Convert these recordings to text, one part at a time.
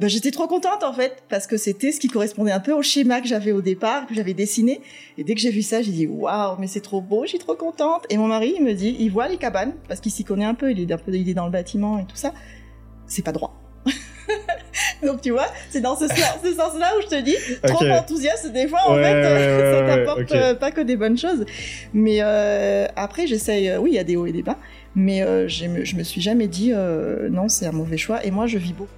bah, j'étais trop contente en fait parce que c'était ce qui correspondait un peu au schéma que j'avais au départ, que j'avais dessiné. Et dès que j'ai vu ça, j'ai dit waouh, mais c'est trop beau, je suis trop contente. Et mon mari, il me dit, il voit les cabanes parce qu'il s'y connaît un peu, il est un peu, il est dans le bâtiment et tout ça. C'est pas droit. Donc tu vois, c'est dans ce, sens-là où je te dis, trop enthousiaste des fois, en fait, ça t'apporte euh, pas que des bonnes choses. Mais euh, après, j'essaye, euh, oui, il y a des hauts et des bas, mais je, me, je me suis jamais dit, non, c'est un mauvais choix. Et moi, je vis beaucoup.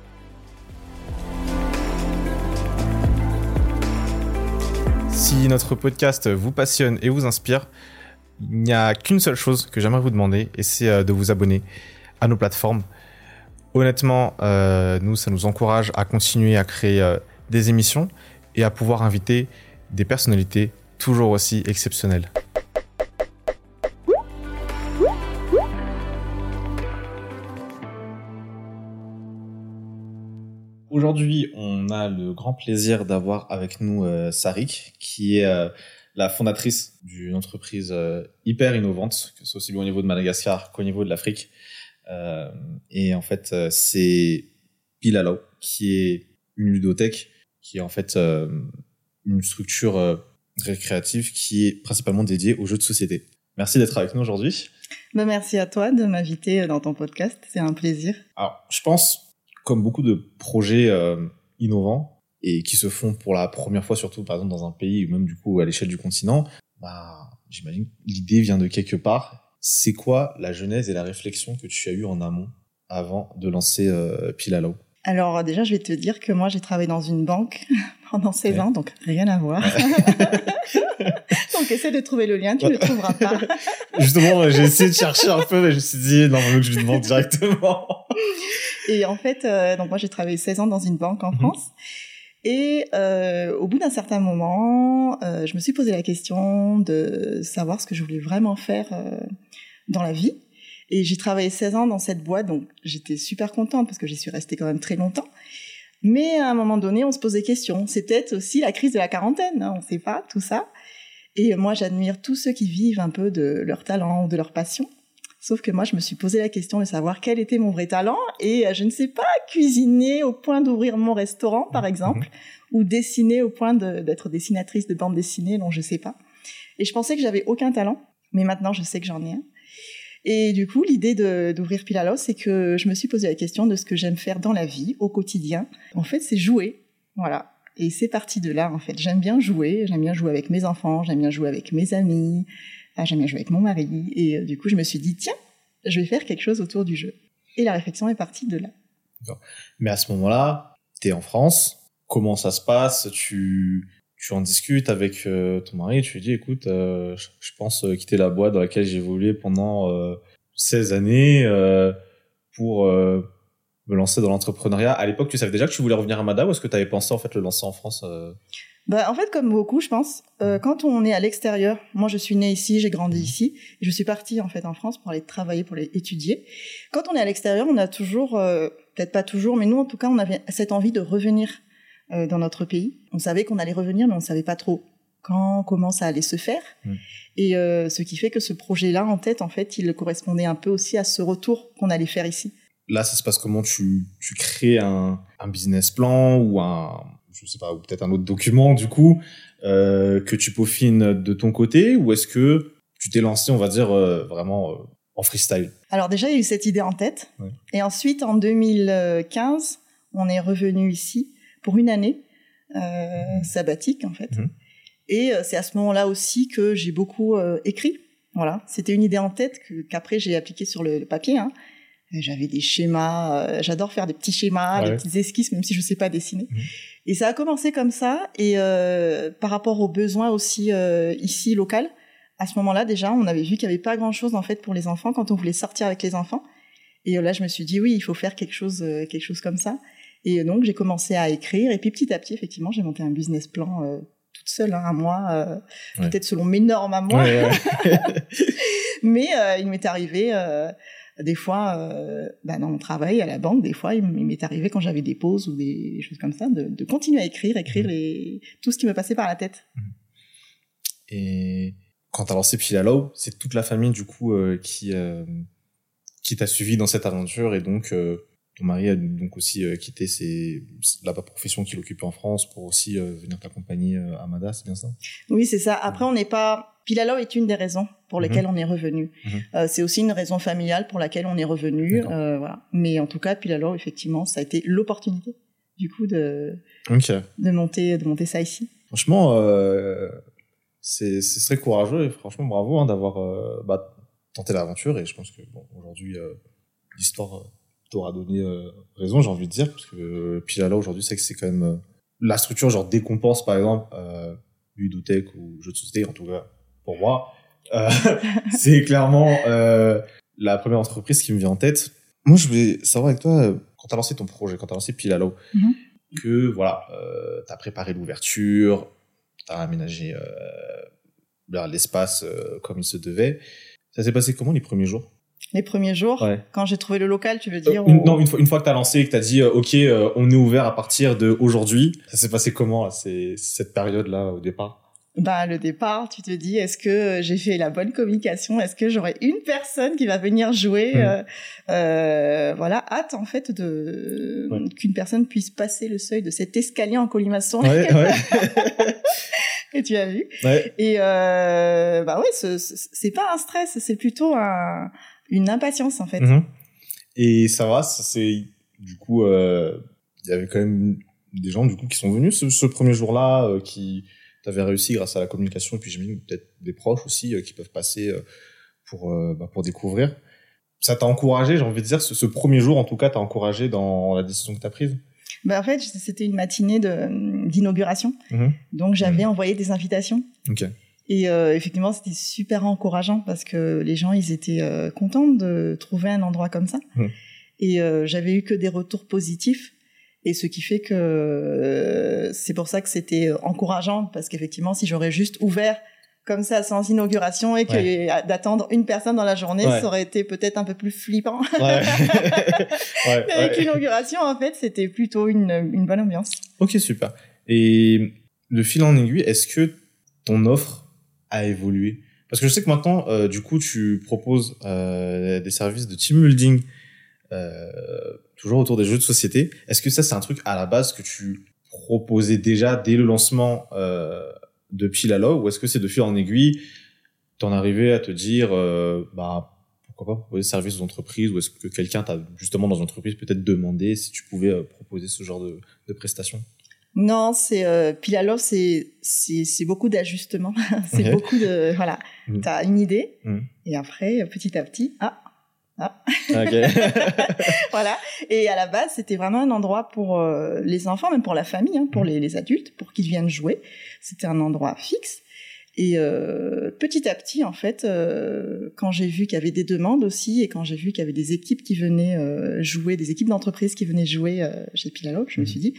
Si notre podcast vous passionne et vous inspire, il n'y a qu'une seule chose que j'aimerais vous demander, et c'est de vous abonner à nos plateformes honnêtement, euh, nous, ça nous encourage à continuer à créer euh, des émissions et à pouvoir inviter des personnalités toujours aussi exceptionnelles. Aujourd'hui, on a le grand plaisir d'avoir avec nous euh, Sarik, qui est la fondatrice d'une entreprise hyper innovante, que ce soit aussi bien au niveau de Madagascar qu'au niveau de l'Afrique, euh, et en fait, euh, c'est Pilalo, qui est une ludothèque, qui est en fait euh, une structure récréative qui est principalement dédiée aux jeux de société. Merci d'être avec nous aujourd'hui. Bah, merci à toi de m'inviter dans ton podcast, c'est un plaisir. Alors, je pense, comme beaucoup de projets innovants et qui se font pour la première fois, surtout par exemple dans un pays ou même du coup à l'échelle du continent, bah, j'imagine l'idée vient de quelque part c'est quoi la genèse et la réflexion que tu as eue en amont avant de lancer euh, Pilalo? Alors déjà, je vais te dire que moi, j'ai travaillé dans une banque pendant 16 ans, donc rien à voir. donc essaie de trouver le lien, tu ne le trouveras pas. Justement, j'ai essayé de chercher un peu, mais je me suis dit, non, que je lui demande directement. Et en fait, euh, donc moi, j'ai travaillé 16 ans dans une banque en mhm. France. Et euh, au bout d'un certain moment, euh, je me suis posé la question de savoir ce que je voulais vraiment faire euh, dans la vie. Et j'ai travaillé 16 ans dans cette boîte, donc j'étais super contente parce que j'y suis restée quand même très longtemps. Mais à un moment donné, on se pose des questions. C'est peut-être aussi la crise de la quarantaine, hein, on ne sait pas, tout ça. Et moi, j'admire tous ceux qui vivent un peu de leur talent ou de leur passion. Sauf que moi, je me suis posé la question de savoir quel était mon vrai talent et euh, je ne sais pas cuisiner au point d'ouvrir mon restaurant, par exemple, mhm. ou dessiner au point d'être dessinatrice de bande dessinée, non, je sais pas. Et je pensais que j'avais aucun talent, mais maintenant, je sais que j'en ai un. Et du coup, l'idée d'ouvrir Pilalo, c'est que je me suis posé la question de ce que j'aime faire dans la vie, au quotidien. En fait, c'est jouer. Voilà. Et c'est parti de là, en fait. J'aime bien jouer. J'aime bien jouer avec mes enfants. J'aime bien jouer avec mes amis. J'aime bien jouer avec mon mari. Et euh, du coup, je me suis dit, tiens, je vais faire quelque chose autour du jeu. Et la réflexion est partie de là. Mais à ce moment-là, tu es en France. Comment ça se passe? Tu, tu en discutes avec euh, ton mari. Tu lui dis, écoute, euh, je, pense quitter la boîte dans laquelle j'ai évolué pendant 16 années pour me lancer dans l'entrepreneuriat. À l'époque, tu savais déjà que tu voulais revenir à Mada ou est-ce que tu avais pensé en fait le lancer en France bah, en fait, comme beaucoup, je pense, euh, quand on est à l'extérieur, moi je suis née ici, j'ai grandi mmh. ici, et je suis partie en fait en France pour aller travailler, pour aller étudier. Quand on est à l'extérieur, on a toujours, euh, peut-être pas toujours, mais nous en tout cas, on avait cette envie de revenir euh, dans notre pays. On savait qu'on allait revenir, mais on savait pas trop quand, comment ça allait se faire. Mmh. Et ce qui fait que ce projet-là en tête, en fait, il correspondait un peu aussi à ce retour qu'on allait faire ici. Là, ça se passe comment? Tu, tu crées un, un business plan ou un je sais pas, ou peut-être un autre document du coup euh, que tu peaufines de ton côté, ou est-ce que tu t'es lancé, on va dire euh, vraiment euh, en freestyle? Alors déjà, il y a eu cette idée en tête, et ensuite en 2015, on est revenu ici pour une année mmh. sabbatique en fait. Mmh. Et c'est à ce moment-là aussi que j'ai beaucoup écrit. Voilà, c'était une idée en tête qu'après j'ai appliqué sur le, papier. Hein. J'avais des schémas, j'adore faire des petits schémas, des petites esquisses, même si je sais pas dessiner. Mmh. Et ça a commencé comme ça. Et euh, par rapport aux besoins aussi euh, ici local, à ce moment-là déjà, on avait vu qu'il n'y avait pas grand-chose en fait pour les enfants quand on voulait sortir avec les enfants. Et là, je me suis dit oui, il faut faire quelque chose, euh, quelque chose comme ça. Et donc j'ai commencé à écrire. Et puis petit à petit, effectivement, j'ai monté un business plan euh, toute seule, hein, à moi, euh, peut-être selon mes normes à moi. Ouais, Mais il m'est arrivé des fois, euh, bah, dans mon travail à la banque, des fois, il m'est arrivé quand j'avais des pauses ou des choses comme ça, de, continuer à écrire, écrire mmh. les... tout ce qui me passait par la tête. Mmh. Et quand tu as lancé Pilalo, c'est toute la famille du coup euh, qui euh, qui t'a suivi dans cette aventure et donc ton mari a donc aussi quitté ses, la profession qu'il occupait en France pour aussi venir t'accompagner à Mada, c'est bien ça? Oui, c'est ça. Après, on n'est pas. Pilalo est une des raisons pour mhm. lesquelles on est revenu. Mhm. c'est aussi une raison familiale pour laquelle on est revenu. voilà. Mais en tout cas, Pilalo, effectivement, ça a été l'opportunité du coup de de monter de monter ça ici. Franchement, euh, c'est très courageux et franchement bravo hein, d'avoir euh, bah, tenté l'aventure et je pense que bon, aujourd'hui euh, l'histoire euh, t'aura donné euh, raison, j'ai envie de dire parce que là, aujourd'hui c'est que c'est quand même la structure genre décompense par exemple euh, ludotech ou jeu de société en tout cas pour moi c'est clairement la première entreprise qui me vient en tête. Moi je voulais savoir avec toi quand tu as lancé ton projet, quand tu as lancé Pilalo, mm que voilà, euh, tu as préparé l'ouverture, tu as aménagé euh, l'espace euh, comme il se devait. Ça s'est passé comment les premiers jours? Les premiers jours, quand j'ai trouvé le local, tu veux dire Non, une fois, une fois que tu as lancé et que tu as dit OK, on est ouvert à partir de aujourd'hui, ça s'est passé comment c'est cette période là au départ? Bah le départ, tu te dis est-ce que j'ai fait la bonne communication? Est-ce que j'aurai une personne qui va venir jouer hmm. euh, euh, Voilà, hâte en fait de qu'une personne puisse passer le seuil de cet escalier en colimaçon. Ouais, ouais. que tu as vu. Et euh, bah ouais, c'est pas un stress, c'est plutôt un, une impatience en fait. Mm-hmm. Et ça va, c'est du coup, euh, il y avait quand même des gens du coup qui sont venus ce, ce premier jour-là, euh, qui tu avais réussi grâce à la communication et puis j'imagine peut-être des proches aussi euh, qui peuvent passer euh, pour euh, bah, pour découvrir. Ça t'a encouragé, j'ai envie de dire, ce, premier jour en tout cas, t'a encouragé dans la décision que t'as prise? Bah en fait, c'était une matinée d'inauguration, mmh. donc j'avais mmh. envoyé des invitations. Et effectivement, c'était super encourageant parce que les gens, ils étaient contents de trouver un endroit comme ça. Mmh. Et j'avais eu que des retours positifs. Et ce qui fait que euh, c'est pour ça que c'était encourageant, parce qu'effectivement, si j'aurais juste ouvert comme ça sans inauguration et que d'attendre une personne dans la journée, ça aurait été peut-être un peu plus flippant. Ouais. Avec l'inauguration, en fait, c'était plutôt une, une bonne ambiance. Ok, super. Et le fil en aiguille, est-ce que ton offre a évolué Parce que je sais que maintenant, euh, du coup, tu proposes euh, des services de team building euh, toujours autour des jeux de société. Est-ce que ça, c'est un truc à la base que tu proposais déjà dès le lancement de Pilalo ou est-ce que c'est de fil en aiguille, t'en arrivais à te dire, bah, pourquoi pas proposer service aux entreprises ou est-ce que quelqu'un t'a justement dans une entreprise peut-être demandé si tu pouvais proposer ce genre de, de prestations? Non, c'est euh, Pilalo, c'est c'est beaucoup d'ajustements, c'est beaucoup de voilà. mm. T'as une idée mm. et après petit à petit, ah ah. voilà. Et à la base, c'était vraiment un endroit pour euh, les enfants, même pour la famille, hein, pour mm. les, adultes, pour qu'ils viennent jouer. C'était un endroit fixe. Et euh, petit à petit, en fait, euh, quand j'ai vu qu'il y avait des demandes aussi, et quand j'ai vu qu'il y avait des équipes qui venaient jouer, des équipes d'entreprise qui venaient jouer chez Pilalo, je me suis dit,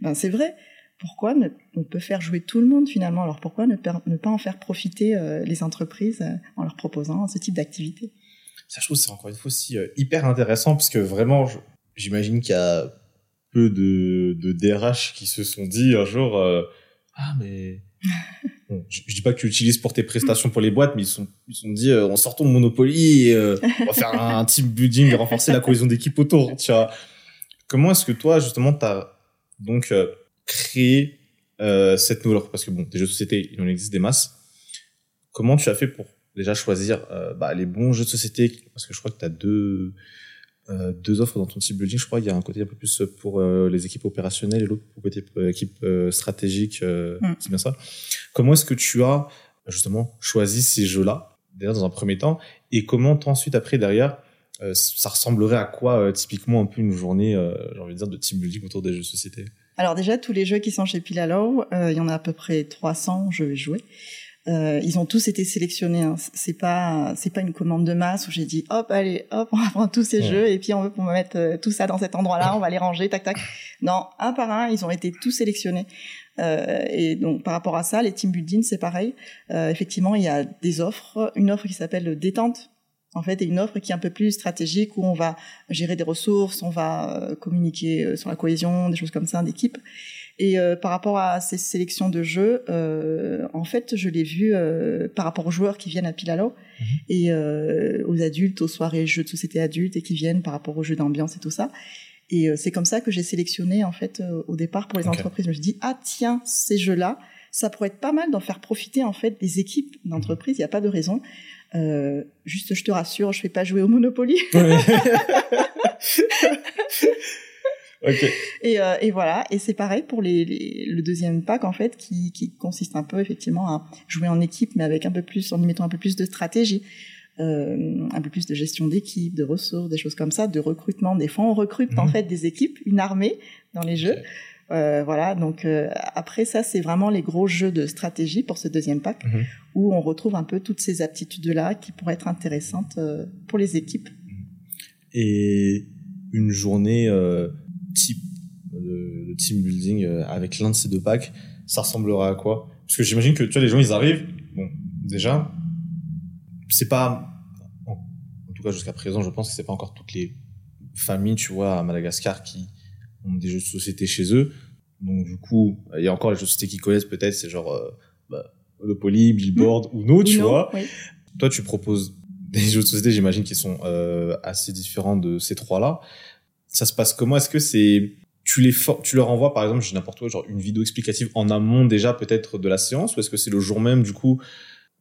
ben c'est vrai. Pourquoi ne, on peut faire jouer tout le monde finalement? Alors pourquoi ne, ne pas en faire profiter les entreprises en leur proposant ce type d'activité? Ça, je trouve, c'est encore une fois aussi euh, hyper intéressant parce que vraiment, j'imagine qu'il y a peu de, de DRH qui se sont dit un jour, euh, ah, mais. Bon, je, dis pas que tu l'utilises pour tes prestations pour les boîtes, mais ils sont ils sont dit euh, on sortons de Monopoly et on va faire un, team building et renforcer la cohésion d'équipe autour. Tu vois. Comment est-ce que toi justement t'as donc créé cette nouvelle parce que bon des jeux de société il en existe des masses. Comment tu as fait pour déjà choisir euh, bah, les bons jeux de société? Parce que je crois que tu as deux euh, deux offres dans ton type building je crois. Il y a un côté un peu plus pour euh, les équipes opérationnelles et l'autre pour côté équipe stratégique mm. c'est bien ça. Comment est-ce que tu as justement choisi ces jeux là déjà dans un premier temps? Et comment ensuite après derrière ça ressemblerait à quoi typiquement un peu une journée j'ai envie de dire de team building autour des jeux de société? Alors déjà tous les jeux qui sont chez Pilalow il y en a à peu près 300 jeux joués euh, ils ont tous été sélectionnés. Hein. C'est pas c'est pas une commande de masse où j'ai dit hop allez hop on va prendre tous ces jeux et puis on veut on va mettre euh, tout ça dans cet endroit-là, on va les ranger tac tac. Non, un par un, ils ont été tous sélectionnés. Euh, et donc par rapport à ça, les team building c'est pareil. Euh, effectivement, il y a des offres, une offre qui s'appelle détente en fait, et une offre qui est un peu plus stratégique où on va gérer des ressources, on va euh, communiquer sur la cohésion, des choses comme ça d'équipe. Et euh, par rapport à ces sélections de jeux, euh, en fait, je l'ai vu euh, par rapport aux joueurs qui viennent à Pilalo mhm. et aux adultes, aux soirées jeux de société adultes et qui viennent par rapport aux jeux d'ambiance et tout ça. Et c'est comme ça que j'ai sélectionné en fait au départ pour les entreprises. Je me suis dit ah tiens ces jeux-là, ça pourrait être pas mal d'en faire profiter en fait des équipes d'entreprise. Il n'y a pas de raison. Euh, juste, je te rassure, je fais pas jouer au Monopoly. et, euh, et, voilà. Et c'est pareil pour les, le deuxième pack en fait, qui, qui, consiste un peu effectivement à jouer en équipe, mais avec un peu plus, en y mettant un peu plus de stratégie. Euh, un peu plus de gestion d'équipe, de ressources, des choses comme ça, de recrutement. Des fois, on recrute en mhm. fait des équipes, une armée dans les jeux. Euh, voilà, donc euh, après ça, c'est vraiment les gros jeux de stratégie pour ce deuxième pack, mhm. où on retrouve un peu toutes ces aptitudes-là qui pourraient être intéressantes euh, pour les équipes. Et une journée type de, team building avec l'un de ces deux packs, ça ressemblera à quoi? Parce que j'imagine que tu vois, les gens, ils arrivent, bon, déjà, c'est pas, en, en tout cas jusqu'à présent, je pense que c'est pas encore toutes les familles, tu vois, à Madagascar qui ont des jeux de société chez eux. Donc du coup, il y a encore les jeux de société qu'ils connaissent peut-être, c'est genre euh, bah, Monopoly, Billboard ou No, tu vois. Toi, tu proposes des jeux de société, j'imagine, qui sont euh, assez différents de ces trois-là. Ça se passe comment? Est-ce que c'est tu les tu leur envoies par exemple, je n'importe quoi, genre une vidéo explicative en amont déjà peut-être de la séance, ou est-ce que c'est le jour même du coup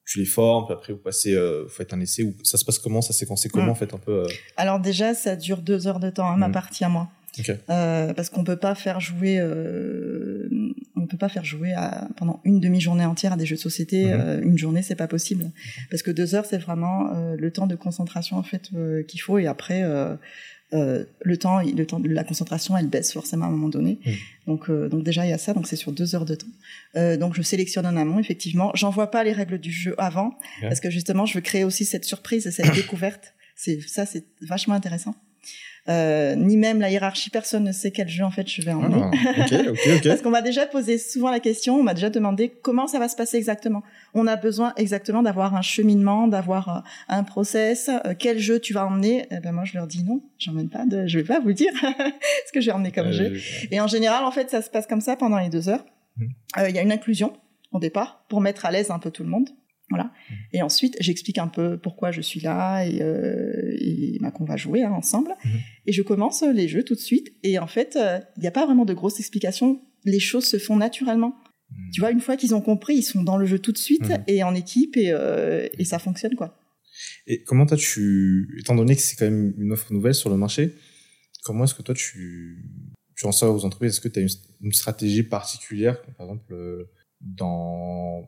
tu les formes, puis après vous passez, euh, vous faites un essai, ou ça se passe comment, ça s'est séquencé comment, en fait, un peu. Euh? Alors déjà, ça dure deux heures de temps, hein, ma mmh. partie à moi. Euh, parce qu'on peut pas faire jouer, euh, on peut pas faire jouer à, pendant une demi-journée entière à des jeux de société. Mhm. Euh, une journée, c'est pas possible, parce que deux heures, c'est vraiment le temps de concentration en fait qu'il faut. Et après, le temps, le temps de la concentration, elle baisse forcément à un moment donné. Donc, donc déjà il y a ça. Donc c'est sur deux heures de temps. donc je sélectionne en amont, effectivement. J'envoie pas les règles du jeu avant, parce que justement, je veux créer aussi cette surprise, cette découverte. C'est ça, c'est vachement intéressant. Euh, ni même la hiérarchie. Personne ne sait quel jeu en fait je vais emmener. Ah, Parce qu'on m'a déjà posé souvent la question, on m'a déjà demandé comment ça va se passer exactement. On a besoin exactement d'avoir un cheminement, d'avoir euh, un process. Euh, quel jeu tu vas emmener? Eh ben moi je leur dis non, j'emmène pas de, je vais pas vous dire ce que je vais emmener comme jeu. Et en général en fait ça se passe comme ça pendant les deux heures. Mmh. Il y a une inclusion au départ pour mettre à l'aise un peu tout le monde. Voilà. Mmh. Et ensuite, j'explique un peu pourquoi je suis là et, euh, et bah, qu'on va jouer hein, ensemble. Mmh. Et je commence les jeux tout de suite. Et en fait, euh, il n'y a pas vraiment de grosses explications. Les choses se font naturellement. Mmh. Tu vois, une fois qu'ils ont compris, ils sont dans le jeu tout de suite et en équipe et, euh, et ça fonctionne quoi. Et comment toi tu, étant donné que c'est quand même une offre nouvelle sur le marché, comment est-ce que toi tu, tu en sors aux entreprises? Est-ce que tu as une, une, stratégie particulière, par exemple euh, dans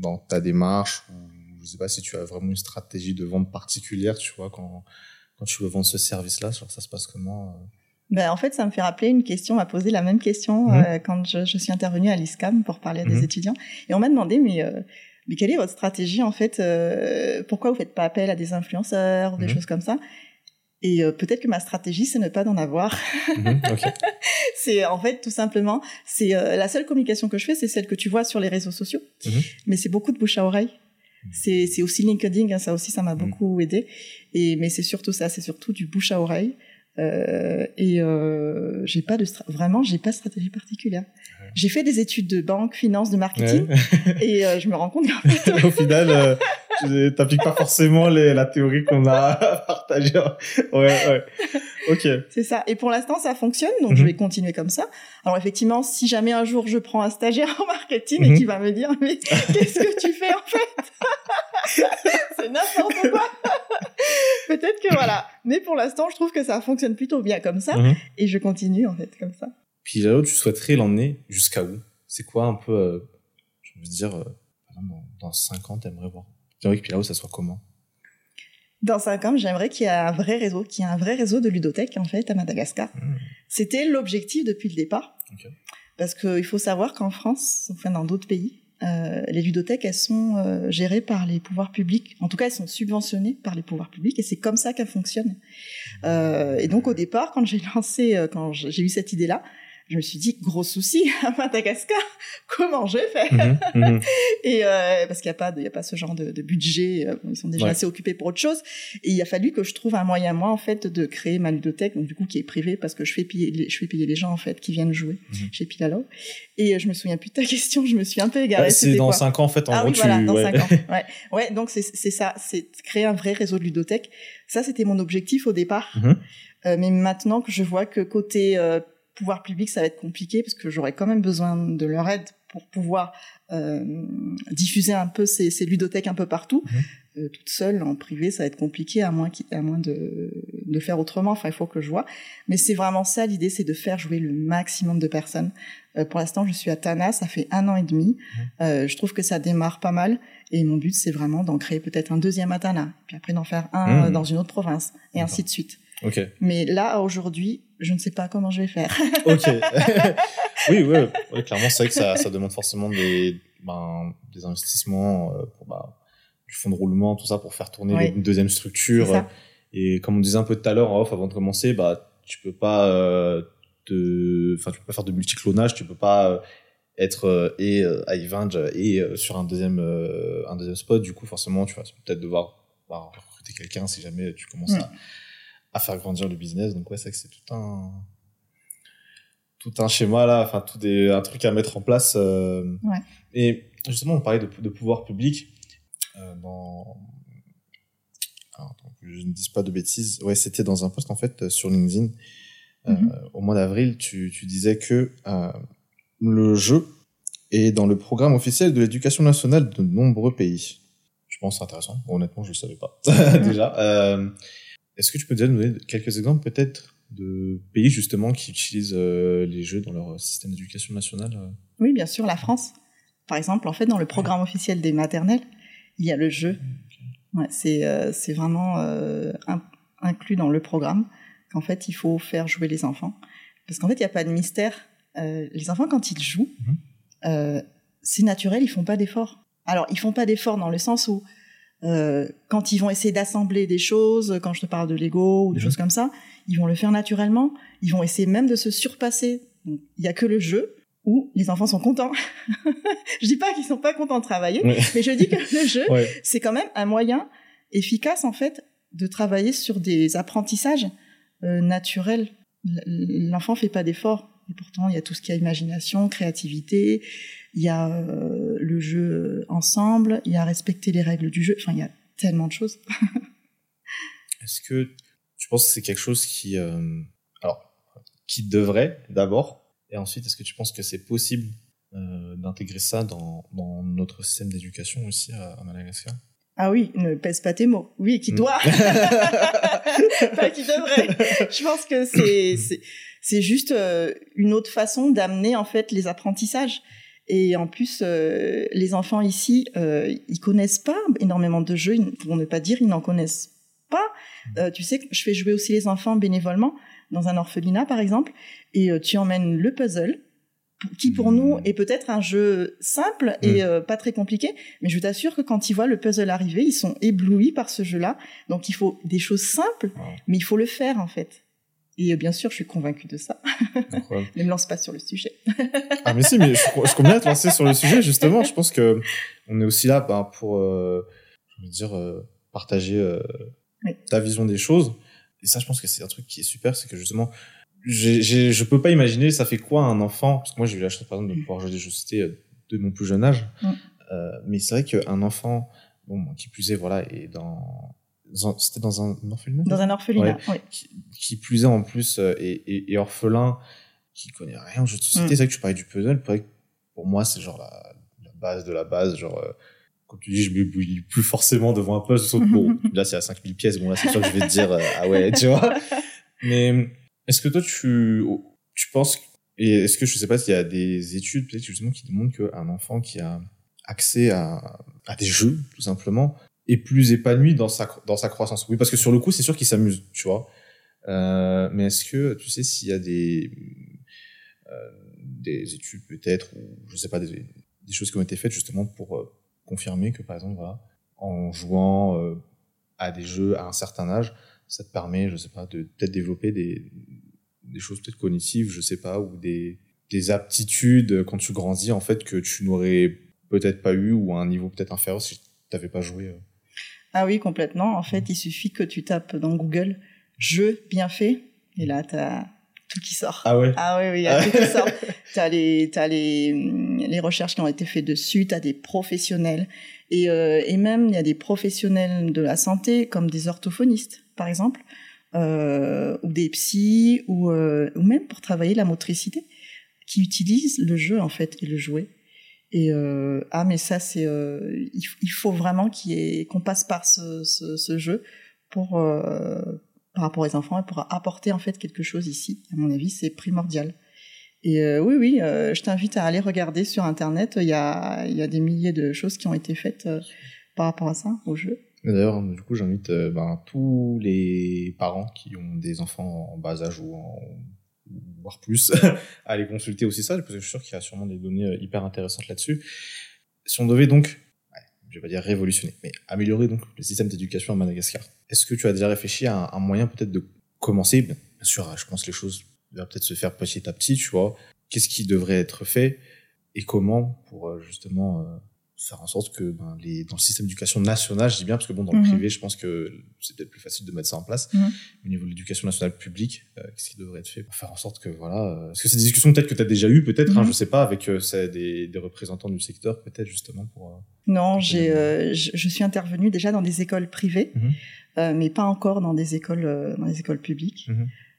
dans ta démarche ou je sais pas si tu as vraiment une stratégie de vente particulière, tu vois, quand, quand tu veux vendre ce service-là, ça se passe comment euh? ben, En fait, ça me fait rappeler une question, on m'a posé la même question mmh. euh, quand je, je, suis intervenue à l'ISCAM pour parler à des mmh. étudiants. Et on m'a demandé, mais, euh, mais quelle est votre stratégie en fait Pourquoi vous faites pas appel à des influenceurs ou des mmh. choses comme ça? Et peut-être que ma stratégie, c'est ne pas d'en avoir. c'est en fait tout simplement, c'est la seule communication que je fais, c'est celle que tu vois sur les réseaux sociaux. Mais c'est beaucoup de bouche à oreille. C'est, c'est aussi LinkedIn, hein, ça aussi, ça m'a beaucoup aidé. Et mais c'est surtout ça, c'est surtout du bouche à oreille. Euh, et euh, j'ai pas de vraiment j'ai pas de stratégie particulière. J'ai fait des études de banque, finance, de marketing et euh, je me rends compte qu'en fait au final euh, tu t'appliques pas forcément les, la théorie qu'on a partagée. Ouais, ouais. Ok. C'est ça. Et pour l'instant ça fonctionne donc je mhm. vais continuer comme ça. Alors effectivement si jamais un jour je prends un stagiaire en marketing et mhm. qu'il va me dire mais qu'est-ce que tu fais en fait? C'est n'importe quoi. Peut-être que voilà. Mais pour l'instant, je trouve que ça fonctionne plutôt bien comme ça. Mhm. Et je continue, en fait, comme ça. Puis là, tu souhaiterais l'emmener jusqu'à où? C'est quoi un peu, euh, je veux dire, euh, dans, 5 ans, t'aimerais voir? J'aimerais que là ça soit comment? Dans 5 ans, j'aimerais qu'il y ait un vrai réseau, qu'il y ait un vrai réseau de ludothèques, en fait, à Madagascar. Mhm. C'était l'objectif depuis le départ. Parce qu'il faut savoir qu'en France, enfin dans d'autres pays, euh, les ludothèques, elles sont euh, gérées par les pouvoirs publics. En tout cas, elles sont subventionnées par les pouvoirs publics et c'est comme ça qu'elles fonctionnent. Euh, et donc, au départ, quand j'ai lancé, quand j'ai eu cette idée-là, je me suis dit gros souci à Madagascar, comment je vais faire Mhm, mhm. Et euh, parce qu'il n'y a pas, il y a pas ce genre de, de budget, euh, ils sont déjà Ouais. assez occupés pour autre chose. Et il a fallu que je trouve un moyen moi en fait de créer ma ludothèque, donc du coup qui est privée parce que je fais payer, les, je fais payer les gens en fait qui viennent jouer Mhm. chez Pilalo. Et euh, je me souviens plus de ta question, je me suis un peu égarée. C'est dans quoi 5 ans, en fait, en ah gros, oui, tu. voilà, dans ouais. cinq ans. Ouais, ouais donc c'est c'est ça, c'est créer un vrai réseau de ludothèque. Ça, c'était mon objectif au départ. Euh, mais maintenant que je vois que côté euh, pouvoir public, ça va être compliqué parce que j'aurais quand même besoin de leur aide pour pouvoir euh, diffuser un peu ces, ces ludothèques un peu partout. Mhm. Euh, toute seule, en privé, ça va être compliqué à moins, à moins de, de faire autrement. Enfin, il faut que je vois. Mais c'est vraiment ça l'idée, c'est de faire jouer le maximum de personnes. Euh, pour l'instant, je suis à Tana, ça fait un an et demi. Euh, je trouve que ça démarre pas mal. Et mon but, c'est vraiment d'en créer peut-être un deuxième à Tana, puis après d'en faire un Mhm. euh, dans une autre province, et ainsi de suite. Ok. Mais là, aujourd'hui, je ne sais pas comment je vais faire. Ok. oui, oui, clairement, c'est vrai que ça, ça demande forcément des, ben, des investissements euh, pour bah, du fonds de roulement, tout ça, pour faire tourner Oui. une deuxième structure. Et comme on disait un peu tout à l'heure en off, avant de commencer, bah, tu peux pas euh, te, enfin, tu peux pas faire de multiclonage, tu peux pas euh, être euh, et euh, à Ivenge et euh, sur un deuxième, euh, un deuxième spot. Du coup, forcément, tu vas peut-être devoir bah, recruter quelqu'un si jamais tu commences Mm. à, à faire grandir le business. Donc ouais, c'est que c'est tout un tout un schéma là, enfin tout des un truc à mettre en place. euh. Ouais. Et justement, on parlait de, de pouvoir public euh, dans. Alors, attends, que je ne dise pas de bêtises. Ouais, c'était dans un post en fait euh, sur LinkedIn. Euh, Mhm. Au mois d'avril, tu, tu disais que le jeu est dans le programme officiel de l'éducation nationale de nombreux pays. Je pense que c'est intéressant. Honnêtement, je ne le savais pas déjà. Euh, Est-ce que tu peux déjà nous donner quelques exemples peut-être de pays justement qui utilisent euh, les jeux dans leur système d'éducation nationale euh? Oui, bien sûr, la France. Par exemple, en fait, dans le programme officiel des maternelles, il y a le jeu. Ouais, c'est euh, vraiment euh, in- inclus dans le programme qu'en fait, il faut faire jouer les enfants. Parce qu'en fait, il n'y a pas de mystère. Euh, les enfants, quand ils jouent, euh, c'est naturel, ils font pas d'efforts. Alors, ils font pas d'efforts dans le sens où, euh, quand ils vont essayer d'assembler des choses, quand je te parle de Lego ou des Mhm. choses comme ça, ils vont le faire naturellement. Ils vont essayer même de se surpasser. Il y a que le jeu où les enfants sont contents. je dis pas qu'ils sont pas contents de travailler, Ouais. mais je dis que le jeu, Ouais. c'est quand même un moyen efficace en fait de travailler sur des apprentissages euh, naturels. L'enfant fait pas d'efforts et pourtant il y a tout ce qui est imagination, créativité, il y a euh, le jeu ensemble, il y a respecter les règles du jeu. Enfin, il y a tellement de choses. Est-ce que tu penses que c'est quelque chose qui, euh, alors, qui devrait d'abord, et ensuite, est-ce que tu penses que c'est possible euh, d'intégrer ça dans, dans notre système d'éducation aussi à, à Madagascar? Ah oui, ne pèse pas tes mots. Oui, qui Mm. doit. pas qui devrait. Je pense que c'est juste euh, une autre façon d'amener en fait les apprentissages. Et en plus, euh, les enfants ici, euh, ils connaissent pas énormément de jeux, ils- pour ne pas dire ils n'en connaissent pas. Euh, tu sais je fais jouer aussi les enfants bénévolement dans un orphelinat par exemple, et euh, tu emmènes le puzzle qui pour nous est peut-être un jeu simple et euh, pas très compliqué, mais je t'assure que quand ils voient le puzzle arriver, ils sont éblouis par ce jeu-là. Donc il faut des choses simples, mais il faut le faire en fait. Et bien sûr, je suis convaincue de ça. Ne me lance pas sur le sujet. Ah mais si, mais je, je compte bien te lancer sur le sujet justement. Je pense que on est aussi là ben, pour, euh, je veux dire, euh, partager euh, Oui. ta vision des choses. Et ça, je pense que c'est un truc qui est super, c'est que justement, j'ai, j'ai, je peux pas imaginer ça fait quoi un enfant, parce que moi j'ai eu la chance par exemple de pouvoir jouer des jeux de de mon plus jeune âge. Mm. Mais c'est vrai qu'un enfant, bon, qui plus est, voilà, est dans- c'était dans un orphelinat. Dans un orphelinat, oui. qui, qui plus est en plus euh, est, est- est orphelin, qui connaît rien aux jeux de société. Mm. C'est vrai que tu parlais du puzzle, pour moi c'est genre la, la base de la base, genre euh, comme tu dis, je me bouille plus forcément devant un puzzle, sauf bon, là c'est à 5000 pièces, bon là c'est sûr que je vais te dire, euh, ah ouais, tu vois. Mais est-ce que toi tu, tu penses, et est-ce que je sais pas s'il y a des études peut-être justement qui démontrent qu'un enfant qui a accès à, à des jeux, tout simplement, est plus épanoui dans sa, dans sa croissance. Oui, parce que sur le coup, c'est sûr qu'il s'amuse, tu vois. Euh, mais est-ce que tu sais s'il y a des, euh, des études peut-être, ou je sais pas, des, des choses qui ont été faites justement pour euh, confirmer que par exemple, voilà, en jouant euh, à des jeux à un certain âge, ça te permet, je sais pas, de peut-être développer des, des choses peut-être cognitives, je sais pas, ou des, des aptitudes quand tu grandis, en fait, que tu n'aurais peut-être pas eu ou à un niveau peut-être inférieur si tu n'avais pas joué euh. Ah oui, complètement. En fait, il suffit que tu tapes dans Google jeu bien fait et là, tu as tout qui sort. Ah ouais Ah oui, oui, il y a tout qui sort. Tu as, les, as les, les recherches qui ont été faites dessus, tu as des professionnels. Et, euh, et même, il y a des professionnels de la santé, comme des orthophonistes, par exemple, euh, ou des psys, ou, euh, ou même pour travailler la motricité, qui utilisent le jeu, en fait, et le jouet. Et euh, ah, mais ça, c'est euh, il, faut vraiment qu'on passe par ce, jeu pour euh, par rapport aux enfants et pour apporter en fait quelque chose ici. À mon avis, c'est primordial. Et oui, oui, je t'invite à aller regarder sur Internet. Il y a, des milliers de choses qui ont été faites par rapport à ça, au jeu. D'ailleurs, du coup, j'invite ben, tous les parents qui ont des enfants en bas âge ou en voire plus, à aller consulter aussi ça, parce que je suis sûr qu'il y a sûrement des données euh, hyper intéressantes là-dessus. Si on devait donc, je vais pas dire révolutionner, mais améliorer donc le système d'éducation à Madagascar, est-ce que tu as déjà réfléchi à un, un moyen peut-être de commencer? Bien sûr, je pense que les choses doivent peut-être se faire petit à petit, tu vois. Qu'est-ce qui devrait être fait et comment pour euh, justement euh, faire en sorte que ben, les, dans le système d'éducation nationale, je dis bien parce que bon dans le Mhm. privé, je pense que c'est peut-être plus facile de mettre ça en place. Mhm. Au niveau de l'éducation nationale publique, euh, qu'est-ce qui devrait être fait pour faire en sorte que voilà, euh, est-ce que c'est des discussions peut-être que tu as déjà eues, peut-être, hein, Mhm. je sais pas, avec euh, des, des représentants du secteur, peut-être justement pour. euh, Non, j'ai, euh, je, je suis intervenue déjà dans des écoles privées, euh, mais pas encore dans des écoles, euh, dans les écoles publiques.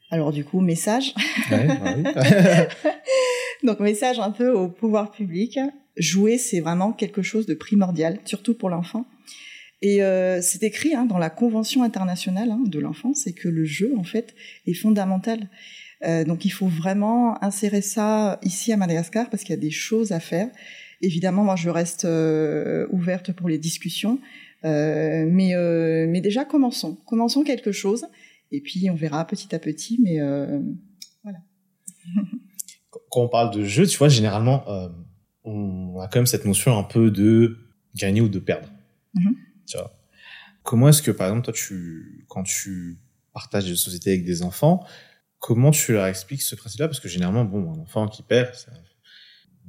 Alors du coup, message. Ouais, bah oui. Donc message un peu au pouvoir public. Jouer, c'est vraiment quelque chose de primordial, surtout pour l'enfant. Et euh, c'est écrit hein, dans la Convention internationale hein, de l'enfance, c'est que le jeu, en fait, est fondamental. Euh, donc il faut vraiment insérer ça ici à Madagascar parce qu'il y a des choses à faire. Évidemment, moi, je reste euh, ouverte pour les discussions, mais mais déjà commençons, commençons quelque chose, et puis on verra petit à petit. Mais euh, quand on parle de jeu, tu vois, généralement, on a quand même cette notion un peu de gagner ou de perdre. Mhm. Tu vois. Comment est-ce que, par exemple, toi, tu, quand tu partages des sociétés avec des enfants, comment tu leur expliques ce principe-là? Parce que généralement, bon, un enfant qui perd,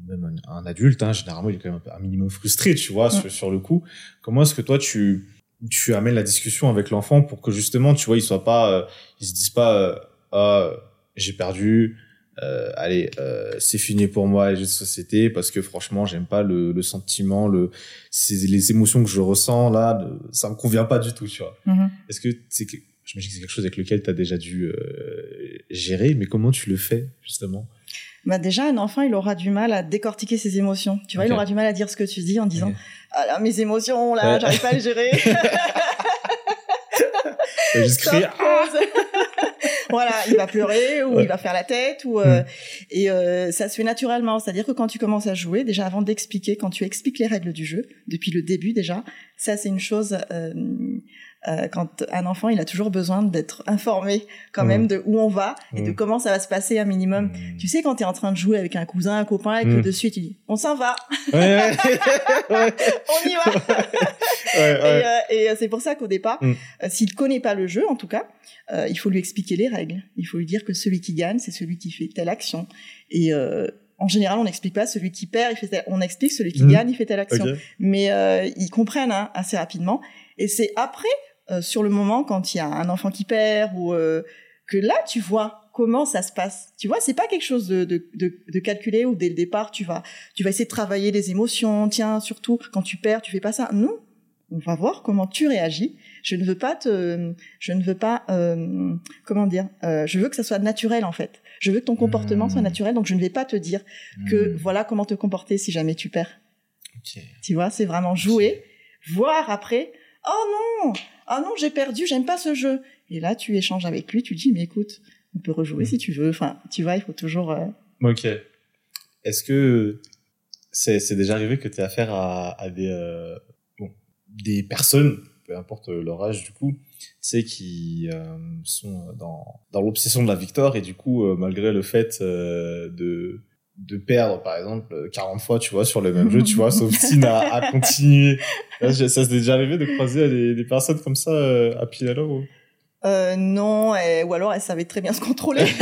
même un, un adulte, hein, généralement, il est quand même un, minimum frustré, tu vois, sur, sur le coup. Comment est-ce que toi, tu, tu amènes la discussion avec l'enfant pour que justement, tu vois, il soit pas, euh, se disent pas, euh, ah, j'ai perdu, euh, allez, euh, c'est fini pour moi les jeux de société parce que franchement, j'aime pas le, le sentiment, le, les émotions que je ressens là, le- ça me convient pas du tout, tu vois. Mhm. Est-ce que c'est je me dis que c'est quelque chose avec lequel tu as déjà dû euh, gérer, mais comment tu le fais justement? Bah déjà, un enfant, il aura du mal à décortiquer ses émotions. Tu vois, il aura du mal à dire ce que tu dis en disant. Ah là, mes émotions, là, Ouais. j'arrive pas à les gérer. Juste pause. Voilà, il va pleurer ou Ouais. il va faire la tête ou euh, Mm. et euh, ça se fait naturellement. C'est-à-dire que quand tu commences à jouer, déjà avant d'expliquer, quand tu expliques les règles du jeu depuis le début déjà, ça c'est une chose. Euh, quand un enfant, il a toujours besoin d'être informé quand Mm. même de où on va et de Mm. comment ça va se passer un minimum. Hmm. Tu sais, quand tu es en train de jouer avec un cousin, un copain, et que Mm. de suite, il dit On s'en va, Ouais, ouais, on y va ouais, Et, euh, et, euh, c'est pour ça qu'au départ, Mm. euh, s'il connaît pas le jeu, en tout cas, euh, il faut lui expliquer les règles. Il faut lui dire que celui qui gagne, c'est celui qui fait telle action. Et euh, en général, on n'explique pas celui qui perd, il fait telle- on explique celui qui Mm. gagne, il fait telle action. Ok. Mais euh, ils comprennent hein, assez rapidement. Et c'est après, euh, sur le moment, quand il y a un enfant qui perd ou euh, que là, tu vois comment ça se passe. Tu vois, c'est pas quelque chose de, de, de, de calculé où dès le départ, tu vas, tu vas essayer de travailler les émotions. Tiens, surtout quand tu perds, tu fais pas ça. Non, on va voir comment tu réagis. Je ne veux pas te, je ne veux pas, euh, comment dire, euh, je veux que ça soit naturel en fait. Je veux que ton comportement Mmh. soit naturel, donc je ne vais pas te dire que Hmm. voilà comment te comporter si jamais tu perds. Tu vois, c'est vraiment jouer, voir après. Oh non, ah non, j'ai perdu, j'aime pas ce jeu. Et là, tu échanges avec lui, tu dis mais écoute, on peut rejouer Mm. si tu veux. Enfin, tu vois, il faut toujours. euh, Ok. Est-ce que c'est déjà arrivé que tu aies affaire à, à des, euh, bon, des personnes, peu importe leur âge du coup, tu sais, qui euh, sont dans, dans l'obsession de la victoire et du coup, malgré le fait de de perdre par exemple 40 fois tu vois sur le même jeu tu vois s'obstinent à, à continuer Là, ça s'est déjà arrivé de croiser des, des personnes comme ça euh, à Pinello ou... Euh, non, et- ou alors elle savait très bien se contrôler.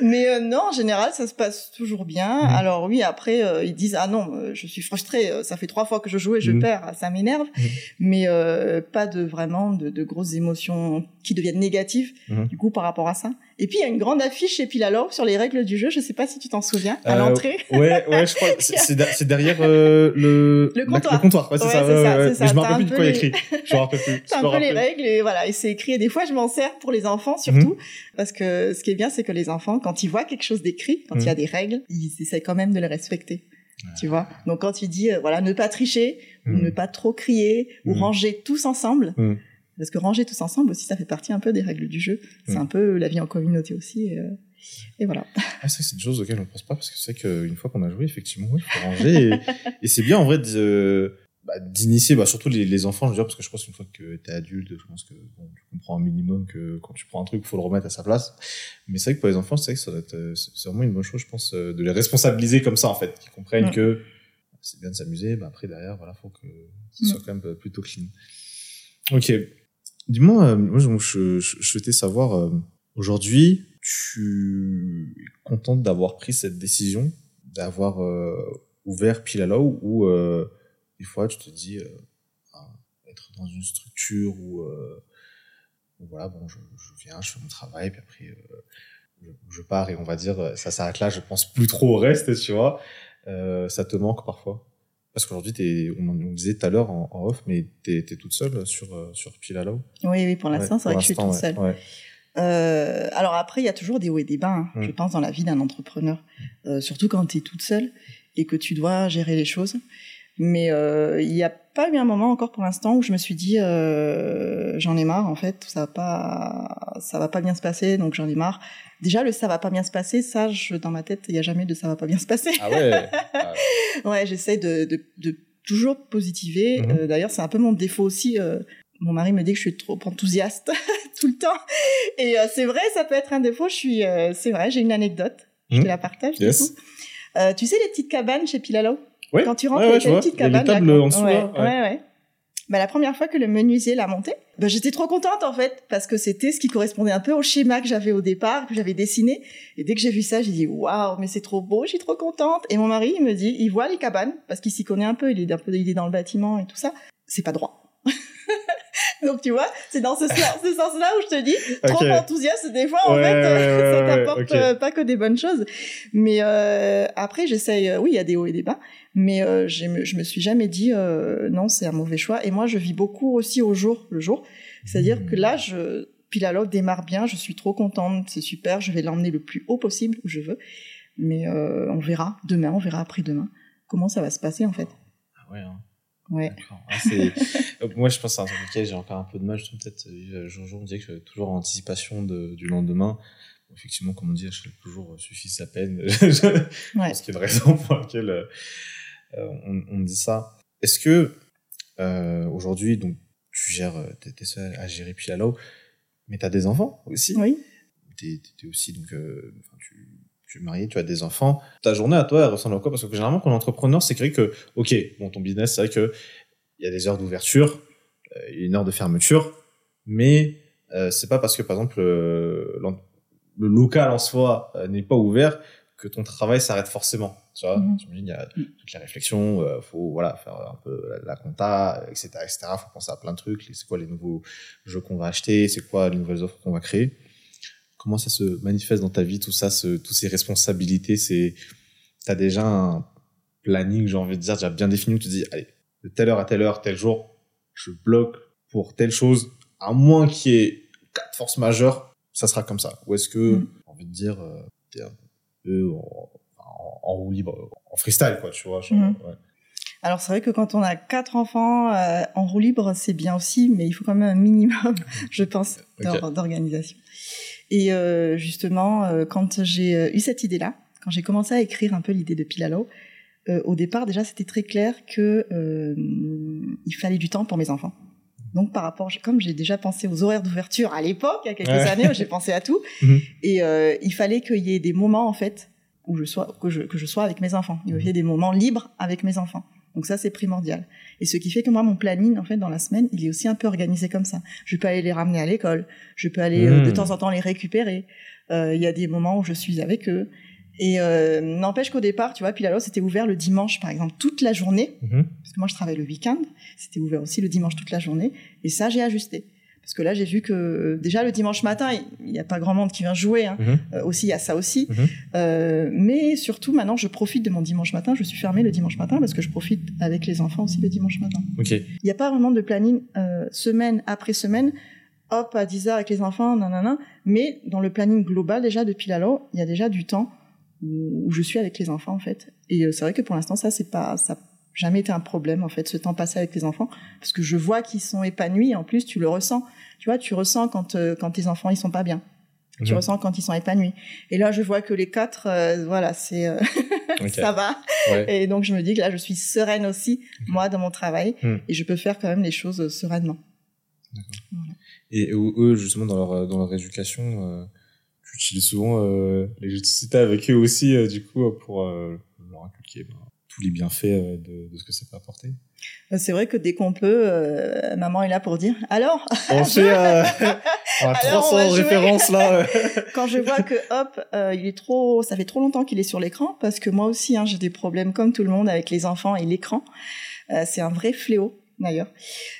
Mais euh, non, en général, ça se passe toujours bien. Mhm. Alors oui, après, euh, ils disent ah non, euh, je suis frustrée. euh, Ça fait trois fois que je joue et je Mhm. perds, ça m'énerve. Mhm. Mais euh, pas de vraiment de, de grosses émotions qui deviennent négatives Mhm. du coup par rapport à ça. Et puis il y a une grande affiche chez Pilalo sur les règles du jeu. Je sais pas si tu t'en souviens à Euh, l'entrée. Ouais, ouais, je crois. C'est c'est der- c'est derrière euh, le Le comptoir. Le comptoir, ouais, c'est Ouais, ça. c'est ouais, ça, ouais, c'est ça. Mais je me rappelle plus de quoi les- écrit. Je me rappelle plus. C'est un peu les règles et voilà, et c'est écrit. Et des fois, je m'en sers pour les enfants surtout, parce que ce qui est bien, c'est que les enfants, quand ils voient quelque chose d'écrit, quand il y a Mhm. des règles, ils essaient quand même de les respecter. Tu vois. Donc quand tu dis euh, voilà, ne pas tricher, ou Mhm. ne pas trop crier, ou Mhm. ranger tous ensemble, Mhm. Parce que ranger tous ensemble aussi, ça fait partie un peu des règles du jeu. C'est Mhm. un peu la vie en communauté aussi. Et, euh, et voilà. Ah, c'est c'est des choses auxquelles on pense pas parce que c'est vrai qu'une fois qu'on a joué, effectivement, oui, il faut ranger. et et c'est bien en vrai de- bah, d'initier, bah, surtout les, les enfants, je veux dire, parce que je pense qu'une fois que t'es adulte, je pense que bon, tu comprends un minimum que quand tu prends un truc, il faut le remettre à sa place. Mais c'est vrai que pour les enfants, c'est vrai que ça doit être, euh, c'est vraiment une bonne chose, je pense, euh, de les responsabiliser comme ça, en fait, qu'ils comprennent Ouais. que c'est bien de s'amuser, mais après, derrière, voilà, faut que ce soit Mm. quand même plutôt clean. Ok. Dis-moi, euh, moi, je, souhaitais savoir, euh, aujourd'hui, tu es contente d'avoir pris cette décision, d'avoir euh, ouvert Pilalo, ou des fois tu te dis, ah, être dans une structure où, voilà, bon, je, viens, je fais mon travail, puis après, je, pars et on va dire, ça s'arrête là, je pense plus trop au reste, tu vois. Ça te manque parfois? Parce qu'aujourd'hui, on, disait tout à l'heure en, en off, mais tu es, toute seule sur, euh, sur Pilalo. Oui, oui, pour l'instant, Ouais, c'est vrai que je suis toute seule. ouais. Euh, alors après, il y a toujours des hauts et des bas, hein, Mm. je pense, dans la vie d'un entrepreneur. Euh, surtout quand tu es toute seule et que tu dois gérer les choses. Mais euh, il n'y a pas eu un moment encore pour l'instant où je me suis dit euh, j'en ai marre en fait, ça va pas, ça va pas bien se passer, donc j'en ai marre. Déjà le ça va pas bien se passer, ça, je, dans ma tête, il y a jamais de ça va pas bien se passer. Ah ouais Ah, Ouais, j'essaie de, de, de toujours positiver. Mhm. Euh, D'ailleurs, c'est un peu mon défaut aussi. euh, mon mari me dit que je suis trop enthousiaste tout le temps. Et euh, c'est vrai, ça peut être un défaut. Je suis, euh, c'est vrai, j'ai une anecdote. Je Mhm. te la partage. du Yes. coup. Euh, tu sais les petites cabanes chez Pilalo? Ouais. Quand tu rentres, Ouais, ouais, des vois. petites Il y a là, en dessous, ouais, ouais. ouais, ouais. Bah, la première fois que le menuisier l'a monté, bah, j'étais trop contente en fait parce que c'était ce qui correspondait un peu au schéma que j'avais au départ, que j'avais dessiné. Et dès que j'ai vu ça, j'ai dit waouh, mais c'est trop beau, je suis trop contente. Et mon mari, il me dit, il voit les cabanes parce qu'il s'y connaît un peu, il est un peu, il est dans le bâtiment et tout ça. C'est pas droit. Donc tu vois, c'est dans ce, sens- ce sens-là où je te dis, trop enthousiaste des fois en Ouais, fait, ouais, ouais, ça t'apporte euh, pas que des bonnes choses. Mais euh, après, j'essaye. euh, oui, il y a des hauts et des bas, mais euh, je me suis jamais dit euh, non, c'est un mauvais choix. Et moi, je vis beaucoup aussi au jour le jour. C'est-à-dire Mmh. que là, je Pilalo démarre bien, je suis trop contente, c'est super, je vais l'emmener le plus haut possible où je veux. Mais euh, on verra demain, on verra après-demain comment ça va se passer en fait. Ah ouais, hein. Ouais. Ah, Euh, Moi, je pense à un truc auquel j'ai encore un peu de mal. Je trouve peut-être, euh, Jojo me disait que toujours en anticipation de- du lendemain. Effectivement, comme on dit, je le jour suffit sa peine. Ouais. pense qu'il y a une raison pour laquelle euh, euh, on, on dit ça. Est-ce que euh, aujourd'hui, donc, tu gères, euh, t'es, t'es seul à gérer Pilalo, mais t'as des enfants aussi? Oui. T'es, t'es- aussi donc, euh, tu, tu es marié, tu as des enfants. Ta journée à toi, elle ressemble à quoi? Parce que généralement, quand on est entrepreneur, c'est vrai que, ok, bon, ton business, c'est vrai que il y a des heures d'ouverture, il y a une heure de fermeture, mais euh, c'est pas parce que, par exemple, euh, le local en soi euh, n'est pas ouvert que ton travail s'arrête forcément. Tu vois, Mhm. Il y a toutes les réflexions, euh, faut voilà faire un peu la, la compta, etc., etc. Faut penser à plein de trucs. C'est quoi les nouveaux jeux qu'on va acheter C'est quoi les nouvelles offres qu'on va créer Comment ça se manifeste dans ta vie Tout ça, ce, toutes ces responsabilités, c'est t'as déjà un planning, j'ai envie de dire, déjà bien défini où tu te dis, allez, de telle heure à telle heure, tel jour, je bloque pour telle chose, à moins qu'il y ait quatre forces majeures, ça sera comme ça. Ou est-ce que, Mm. j'ai envie de dire, euh, t'es un peu en, en, en roue libre, en freestyle, quoi, tu vois. genre, ouais. Alors c'est vrai que quand on a quatre enfants euh, en roue libre, c'est bien aussi, mais il faut quand même un minimum, je pense, d'organisation. Et euh, justement, euh, quand j'ai euh, eu cette idée-là, quand j'ai commencé à écrire un peu l'idée de Pilalo, euh, au départ déjà c'était très clair que euh, il fallait du temps pour mes enfants. Donc par rapport, comme j'ai déjà pensé aux horaires d'ouverture à l'époque, il y a quelques Ouais. années, j'ai pensé à tout, Mhm. et euh, il fallait qu'il y ait des moments en fait où je sois que je, que je sois avec mes enfants. Il y avait des moments libres avec mes enfants. Donc ça, c'est primordial. Et ce qui fait que moi, mon planning, en fait, dans la semaine, il est aussi un peu organisé comme ça. Je peux aller les ramener à l'école, je peux aller euh, de Mmh. temps en temps les récupérer. Euh, Il y a des moments où je suis avec eux. Et euh, n'empêche qu'au départ, tu vois, Pilalo, c'était ouvert le dimanche, par exemple, toute la journée. Mhm. Parce que moi, je travaille le week-end. C'était ouvert aussi le dimanche toute la journée. Et ça, j'ai ajusté. Parce que là, j'ai vu que euh, déjà le dimanche matin, il n'y a pas grand monde qui vient jouer. Hein. Mhm. Euh, aussi, il y a ça aussi. Mhm. Euh, mais surtout, maintenant, je profite de mon dimanche matin. Je suis fermée le dimanche matin parce que je profite avec les enfants aussi le dimanche matin. Il n'y a pas vraiment de planning euh, semaine après semaine. Hop, à 10 heures avec les enfants, nanana. Mais dans le planning global, déjà, depuis Lalo, il y a déjà du temps où, je suis avec les enfants, en fait. Et c'est vrai que pour l'instant, ça, c'est pas, ça jamais été un problème, en fait, ce temps passé avec les enfants. Parce que je vois qu'ils sont épanouis. En plus, tu le ressens. Tu vois, tu ressens quand, euh, quand tes enfants, ils sont pas bien. Tu ressens quand ils sont épanouis. Et là, je vois que les quatre, euh, voilà, c'est, euh, ça va. Ouais. Et donc, je me dis que là, je suis sereine aussi, moi, dans mon travail. Hmm. Et je peux faire quand même les choses sereinement. Et eux, justement, dans leur, dans leur éducation, tu utilises souvent les jeux de société avec eux aussi, du coup, pour leur inculquer ben, tous les bienfaits euh, de, de ce que ça peut apporter. Euh, C'est vrai que dès qu'on peut, euh, maman est là pour dire alors, On fait euh, on a Alors, 300 on va jouer. références là. quand je vois que hop, euh, il est trop, ça fait trop longtemps qu'il est sur l'écran, parce que moi aussi, hein, j'ai des problèmes comme tout le monde avec les enfants et l'écran. Euh, c'est un vrai fléau d'ailleurs.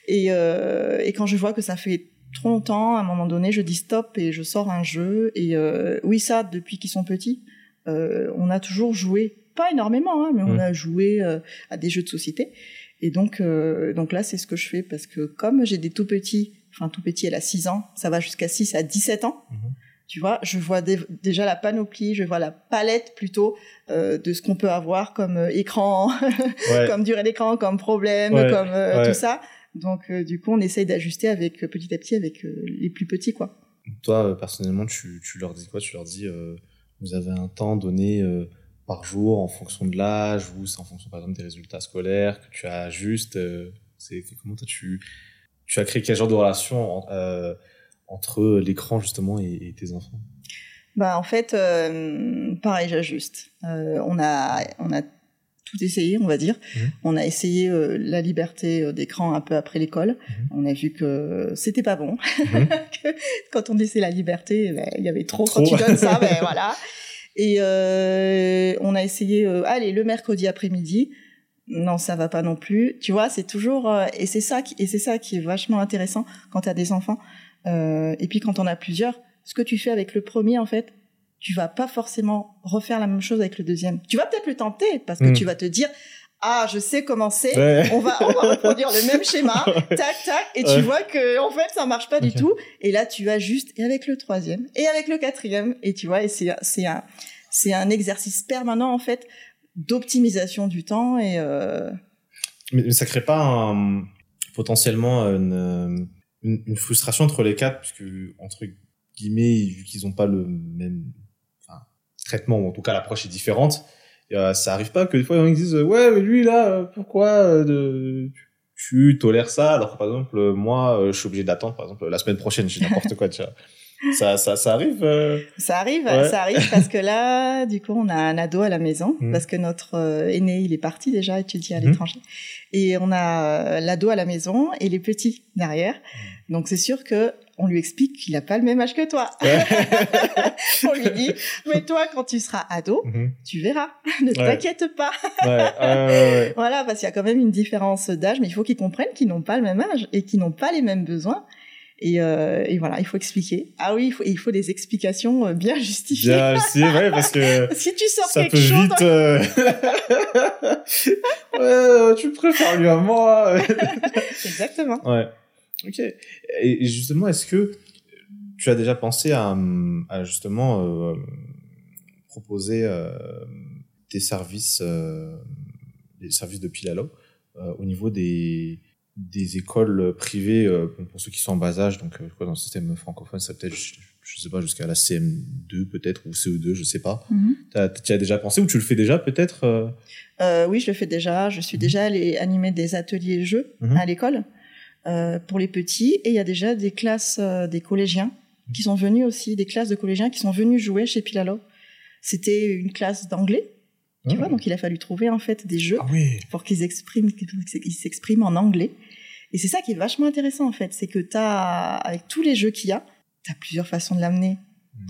Et, euh, et quand je vois que ça fait trop longtemps, à un moment donné, je dis stop et je sors un jeu. Et euh, oui, ça, depuis qu'ils sont petits, euh, on a toujours joué, pas énormément, hein, mais on Mm. a joué euh, à des jeux de société. Et donc, euh, donc là, c'est ce que je fais parce que comme j'ai des tout petits, enfin tout petit, elle a 6 ans, ça va jusqu'à 6 à 17 ans. Mhm. Tu vois, je vois dé- déjà la panoplie, je vois la palette plutôt euh, de ce qu'on peut avoir comme écran, Ouais. comme durée d'écran, comme problème, Ouais, comme ouais. tout ça. Donc du coup, on essaye d'ajuster avec petit à petit avec les plus petits, quoi. Toi, personnellement, tu, tu leur dis quoi? Tu leur dis, vous avez un temps donné par jour en fonction de l'âge, ou c'est en fonction, par exemple, des résultats scolaires que tu ajustes. Euh, c'est comment tu, tu as créé quel genre de relation en- euh, entre l'écran, justement, et, et tes enfants? Bah en fait, euh, pareil, j'ajuste. On a on a tout essayé, on va dire. Mhm. On a essayé euh, la liberté euh, d'écran un peu après l'école. Mhm. On a vu que c'était pas bon. Mhm. Que quand on disait la liberté, ben, il y avait trop. Trop. Quand tu donnes ça, ben voilà. Et euh, on a essayé, euh, allez, le mercredi après-midi. Non, ça va pas non plus. Tu vois, c'est toujours euh, et c'est ça qui et c'est ça qui est vachement intéressant quand tu as des enfants. Euh, et puis quand on a plusieurs, ce que tu fais avec le premier, en fait, tu vas pas forcément refaire la même chose avec le deuxième. Tu vas peut-être le tenter parce que Mm. tu vas te dire ah je sais comment c'est. Ouais. On va, on va reproduire le même schéma, tac, tac, et tu Ouais. vois que, en fait, ça marche pas du tout. Et là, tu ajustes, et avec le troisième, et avec le quatrième, et tu vois, et c'est, un, c'est un exercice permanent, en fait, d'optimisation du temps, et, euh, Mais, ça crée pas un- potentiellement une, une, une frustration entre les quatre, puisque, entre guillemets, vu qu'ils ont pas le même enfin, traitement, ou en tout cas l'approche est différente, euh, ça arrive pas que des fois ils disent ouais mais lui là euh, pourquoi euh, de, tu tolères ça? Alors par exemple euh, moi euh, je suis obligé d'attendre par exemple la semaine prochaine j'ai n'importe quoi tu vois ça ça ça arrive euh, ça arrive, Ouais. ça arrive, parce que là, du coup, on a un ado à la maison, Mhm. parce que notre euh, aîné, il est parti déjà étudier à Mhm. l'étranger. Et on a euh, l'ado à la maison, et les petits derrière. Donc, c'est sûr que, on lui explique qu'il n'a pas le même âge que toi. ouais. on lui dit, mais toi, quand tu seras ado, Mhm. tu verras. Ne t'inquiète pas. ouais, ouais, ouais, Voilà, parce qu'il y a quand même une différence d'âge, mais il faut qu'ils comprennent qu'ils n'ont pas le même âge et qu'ils n'ont pas les mêmes besoins. Et, euh, et voilà, il faut expliquer. Ah oui, il faut, il faut des explications euh, bien justifiées. Bien, c'est vrai parce que Si tu sors ça quelque peut chose, vite. euh, ouais, tu préfères lui à moi. exactement. ouais. Ok. Et justement, est-ce que tu as déjà pensé à, à justement euh, proposer euh, des services, euh, des services de Pilalo au niveau des des écoles privées pour ceux qui sont en bas âge, donc quoi, dans le système francophone, ça peut-être, je, je sais pas, jusqu'à la CM2 peut-être ou CE2, je sais pas. Mhm. T'as- Tu as déjà pensé ou tu le fais déjà peut-être oui, je le fais déjà. Je suis déjà allée animer des ateliers jeux Mhm. à l'école euh, pour les petits. Et il y a déjà des classes, euh, des collégiens qui sont venus aussi, des classes de collégiens qui sont venus jouer chez Pilalo. C'était une classe d'anglais Tu vois, donc il a fallu trouver en fait des jeux Ah oui. pour qu'ils expriment, qu'ils s'expriment en anglais. Et c'est ça qui est vachement intéressant en fait, c'est que t'as, avec tous les jeux qu'il y a, t'as plusieurs façons de l'amener,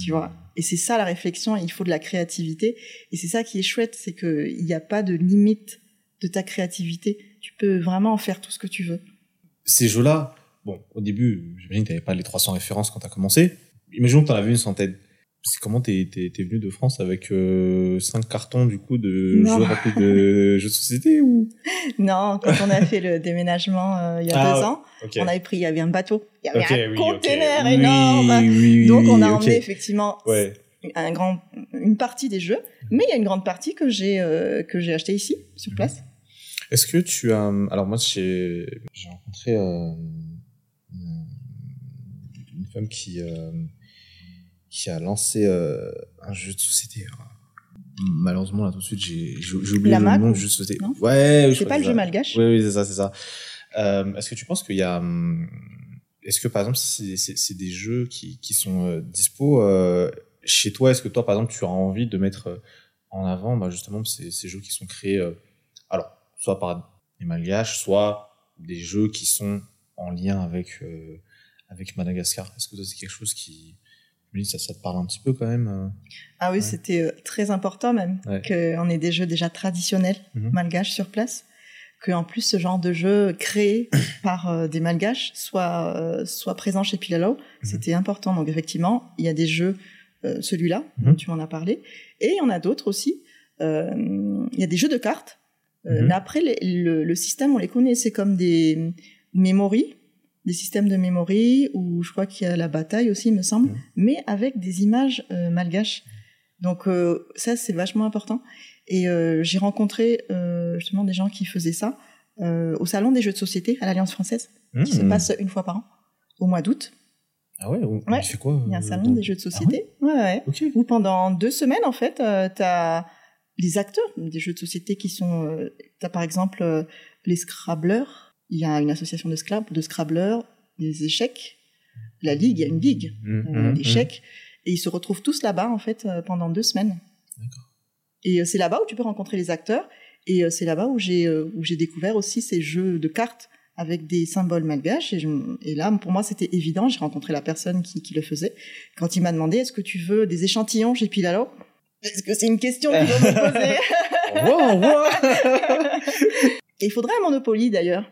tu vois. Et c'est ça la réflexion, il faut de la créativité. Et c'est ça qui est chouette, c'est qu'il n'y a pas de limite de ta créativité. Tu peux vraiment en faire tout ce que tu veux. Ces jeux-là, bon, au début, j'imagine que t'avais pas les 300 références quand t'as commencé. Imaginons que t'en avais une centaine. C'est comment t'es, t'es, t'es venu de France avec euh, cinq cartons du coup de Non. jeux remplis de jeux de société ou? Non, quand on a fait le déménagement euh, il y a Ah, deux ans, Ok. on avait pris, il y avait un bateau, il y avait un oui, conteneur ok. énorme. Oui, oui, Donc on a emmené effectivement Ouais. un grand, une partie des jeux, mais il y a une grande partie que j'ai euh, que j'ai acheté ici Mhm. sur place. Est-ce que tu as alors moi j'ai j'ai rencontré euh, une femme qui euh, qui a lancé euh, un jeu de société. Malheureusement là tout de suite j'ai oublié La le Mac nom ou- du jeu de société. non ouais, C'est pas le jeu malgache Oui, oui, c'est ça, c'est ça. Est-ce que tu penses qu'il y a. hum, Est-ce que par exemple, c'est des jeux qui, qui sont dispo chez toi? Est-ce que toi, par exemple, tu as envie de mettre en avant bah, justement ces, ces jeux qui sont créés, soit par des malgaches, soit des jeux qui sont en lien avec, euh, avec Madagascar Est-ce que c'est quelque chose qui. Ça, ça te parle un petit peu quand même euh? Ah oui, Ouais. c'était euh, très important même Ouais. qu'on ait des jeux déjà traditionnels Mhm. malgaches sur place, que en plus ce genre de jeu créé par euh, des malgaches soit euh, soit présent chez Pilalo, Mhm. c'était important. Donc effectivement, il y a des jeux, euh, celui-là Mhm. dont tu m'en as parlé, et il y en a d'autres aussi. Il y a des jeux de cartes, euh, Mhm. mais après les- le, le système on les connaît, c'est comme des memories des systèmes de memory où je crois qu'il y a la bataille aussi, il me semble, Mhm. mais avec des images euh, malgaches. Donc euh, ça, c'est vachement important. Et j'ai rencontré justement des gens qui faisaient ça au salon des jeux de société à l'Alliance française, qui se Mmh. passe une fois par an, au mois d'août. Ah ouais, Ouais. il fait quoi Il y a un salon des jeux de société. ouais, ouais. Ok. Où pendant deux semaines, en fait, euh, t'as les acteurs des jeux de société qui sont... Euh, t'as par exemple euh, les Scrabblers. Il y a une association de, scrab de Scrabblers, des échecs. La ligue, il y a une ligue Mmh, euh, mmh, mmh. d'échecs. Et ils se retrouvent tous là-bas, en fait, euh, pendant deux semaines. D'accord. Et euh, c'est là-bas où tu peux rencontrer les acteurs. Et euh, c'est là-bas où j'ai euh, découvert aussi ces jeux de cartes avec des symboles malgaches. Et, je- et là, pour moi, c'était évident. J'ai rencontré la personne qui, qui le faisait. Quand il m'a demandé, est-ce que tu veux des échantillons J'ai dit, alors, est-ce que c'est une question qu'il faut me poser revoir. Et il faudrait un Monopoly, d'ailleurs.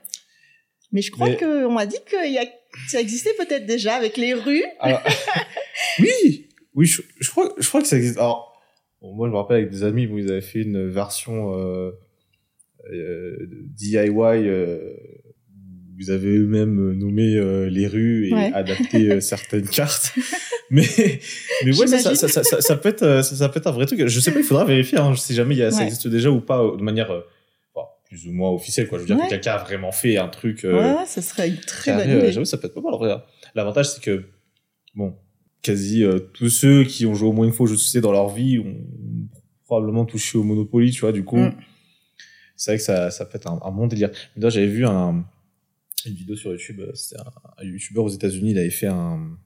Mais je crois Mais- qu'on m'a dit que il y a, ça existait peut-être déjà avec les rues. Alors, oui, oui, je, je crois, je crois que ça existe. Alors, bon, moi, je me rappelle avec des amis, vous avez fait une version euh, euh, DIY. Euh, vous avez eux-mêmes nommé euh, les rues et Ouais. adapté euh, certaines cartes. Mais, mais ouais, ça, ça, ça, ça, peut être, euh, ça, ça peut être un vrai truc. Je sais pas, il faudra vérifier hein, si jamais y a, ça existe déjà ou pas euh, de manière euh, plus ou moins officielle. Quoi. Je veux dire Ouais. que quelqu'un a vraiment fait un truc. euh, Ouais, ça serait une très bonne euh, idée. J'avoue, ça peut être pas mal hein. L'avantage, c'est que, bon, quasi euh, tous ceux qui ont joué au moins une fois aux jeux de société dans leur vie ont probablement touché au Monopoly, tu vois, du coup. Mm. C'est vrai que ça, ça peut être un, un bon délire. Mais là, j'avais vu un, une vidéo sur YouTube, euh, c'était un, un YouTuber aux États-Unis, il avait fait un,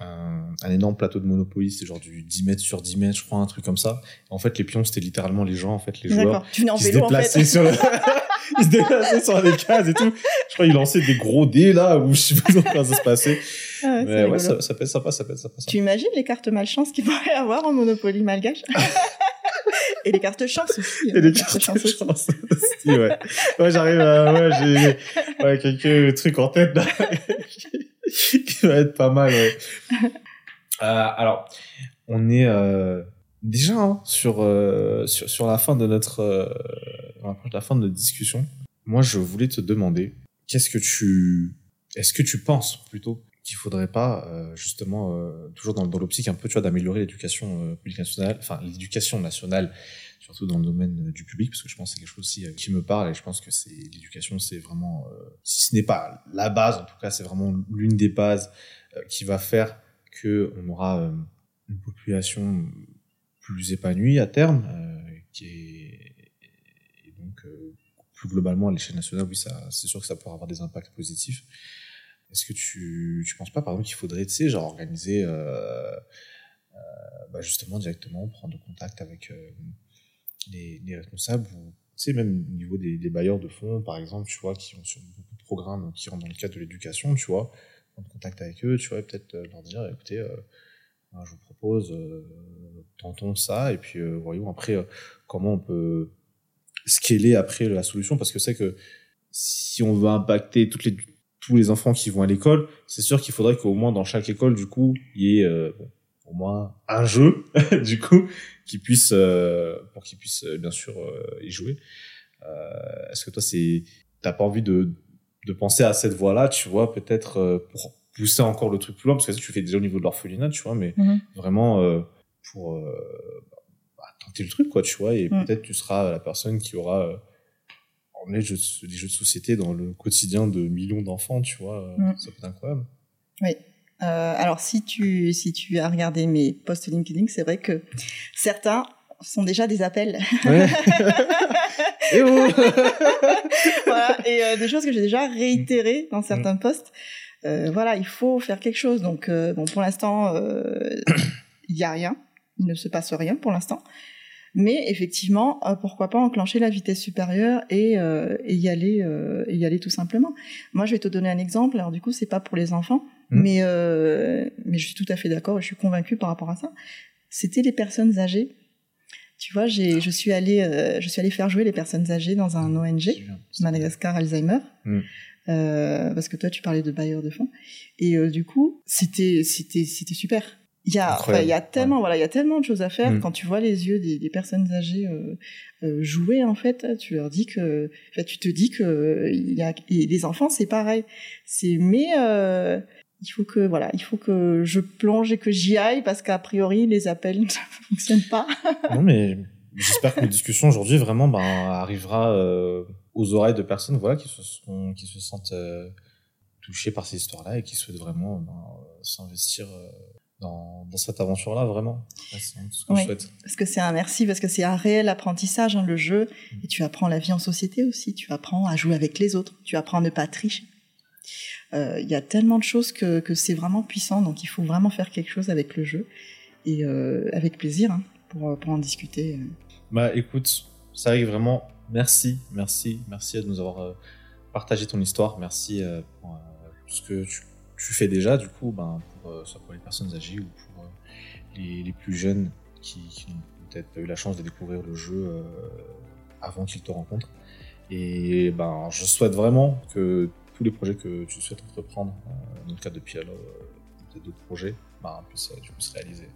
un, un énorme plateau de Monopoly, c'est genre du 10 mètres sur 10 mètres, je crois, un truc comme ça. En fait, les pions, c'était littéralement les gens, en fait, les joueurs. Tu venais en qui se vélo, en déplaçaient fait. sur le... ils se déplaçaient sur les cases et tout. Je crois qu'ils lançaient des gros dés là où je sais pas comment ça se passait. Ah ouais, Mais ouais, ça, ça sympa, ça sympa. ça. Tu imagines les cartes malchance qu'il pourrait y avoir en Monopoly malgache? Et les cartes chance aussi. Et les cartes de chance aussi. ouais. Ouais, j'arrive à, ouais, j'ai, ouais, quelques trucs en tête, là, qui va être pas mal, ouais. Euh, alors, on est, euh, déjà, hein, sur, euh, sur, sur la fin de notre, euh, on approche de la fin de notre discussion. Moi, je voulais te demander, qu'est-ce que tu, est-ce que tu penses plutôt qu'il faudrait pas, euh, justement, euh, toujours dans, dans l'optique un peu, tu vois, d'améliorer l'éducation euh, publique nationale, enfin, l'éducation nationale, surtout dans le domaine euh, du public, parce que je pense que c'est quelque chose aussi euh, qui me parle, et je pense que c'est, l'éducation, c'est vraiment, euh, si ce n'est pas la base, en tout cas, c'est vraiment l'une des bases qui va faire que on aura une population plus épanouie à terme, qui est, et donc, plus globalement à l'échelle nationale, oui, ça, c'est sûr que ça pourra avoir des impacts positifs. Est-ce que tu, tu penses pas, par exemple, qu'il faudrait, tu sais, genre organiser, euh, euh, bah, justement, directement, prendre contact avec, euh, les, les responsables ou tu sais même au niveau des, bailleurs de fonds par exemple tu vois qui ont sur beaucoup de programmes qui rentrent dans le cadre de l'éducation tu vois en contact avec eux tu vois peut-être leur dire écoutez je vous propose tentons ça et puis voyons après comment on peut scaler après la solution. Parce que c'est que si on veut impacter toutes les tous les enfants qui vont à l'école, c'est sûr qu'il faudrait qu'au moins dans chaque école, du coup, il y ait euh, bon, au moins un jeu, du coup, qui puisse, euh, pour qu'ils puissent euh, bien sûr euh, y jouer. Euh, Est-ce que toi, c'est, t'as pas envie de, de penser à cette voie-là, tu vois, peut-être euh, pour pousser encore le truc plus loin, parce que tu fais déjà au niveau de l'orphelinat, tu vois, mais Mhm. vraiment pour bah, tenter le truc, quoi, tu vois, et Mhm. peut-être tu seras la personne qui aura emmené les jeux, de, les jeux de société dans le quotidien de millions d'enfants, tu vois, Mhm. ça peut être incroyable. Oui. Euh, alors si tu si tu as regardé mes posts LinkedIn, c'est vrai que certains sont déjà des appels. Ouais. Eh oh voilà, et euh, des choses que j'ai déjà réitérées dans certains posts. Euh, voilà, il faut faire quelque chose. Donc euh, bon, pour l'instant, euh, il y a rien, il ne se passe rien pour l'instant. Mais effectivement, euh, pourquoi pas enclencher la vitesse supérieure et, euh, et y aller, euh, et y aller tout simplement. Moi, je vais te donner un exemple. Alors du coup, c'est pas pour les enfants, Mhm. mais euh, mais je suis tout à fait d'accord et je suis convaincue par rapport à ça. C'était les personnes âgées. Tu vois, j'ai, je suis allée, euh, je suis allée faire jouer les personnes âgées dans un ONG. Madagascar Alzheimer. Mm. Euh, parce que toi, tu parlais de bailleurs de fonds. Et euh, du coup, c'était, c'était, c'était super. Il y a, enfin, il y a tellement, voilà, il y a tellement de choses à faire. Mm. Quand tu vois les yeux des, des personnes âgées euh, euh, jouer, en fait, tu leur dis que, tu te dis que il y a, et les enfants, c'est pareil. C'est, mais euh, il faut que, voilà, il faut que je plonge et que j'y aille parce qu'a priori, les appels ne fonctionnent pas. non, mais j'espère que notre discussion aujourd'hui vraiment ben, arrivera euh, aux oreilles de personnes voilà, qui, se sont, qui se sentent euh, touchées par ces histoires-là et qui souhaitent vraiment ben, s'investir euh, dans, dans cette aventure-là, vraiment. Ouais, c'est tout ce que Oui. je souhaite. Parce que c'est un merci, parce que c'est un réel apprentissage, hein, le jeu. Et tu apprends la vie en société aussi. Tu apprends à jouer avec les autres. Tu apprends à ne pas tricher. Euh, Il y a tellement de choses que, que c'est vraiment puissant. Donc il faut vraiment faire quelque chose avec le jeu. Et euh, avec plaisir, hein, pour, pour en discuter. Bah écoute, ça arrive vraiment. Merci, merci, merci de nous avoir euh, partagé ton histoire. Merci euh, pour euh, tout ce que tu, tu fais déjà, du coup, ben, euh, soit pour les personnes âgées ou pour euh, les, plus jeunes qui, n'ont peut-être pas eu la chance de découvrir le jeu euh, avant qu'ils te rencontrent. Et ben, je souhaite vraiment que tous les projets que tu souhaites entreprendre euh, dans le cadre de euh, peut-être d'autres projets, ben, puissent, euh, puisses réaliser.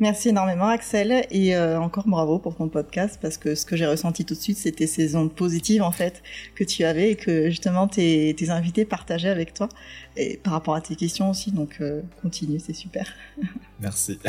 Merci énormément Axel et euh, encore bravo pour ton podcast parce que ce que j'ai ressenti tout de suite c'était ces ondes positives en fait que tu avais et que justement tes, tes invités partageaient avec toi et par rapport à tes questions aussi donc euh, continue c'est super. Merci.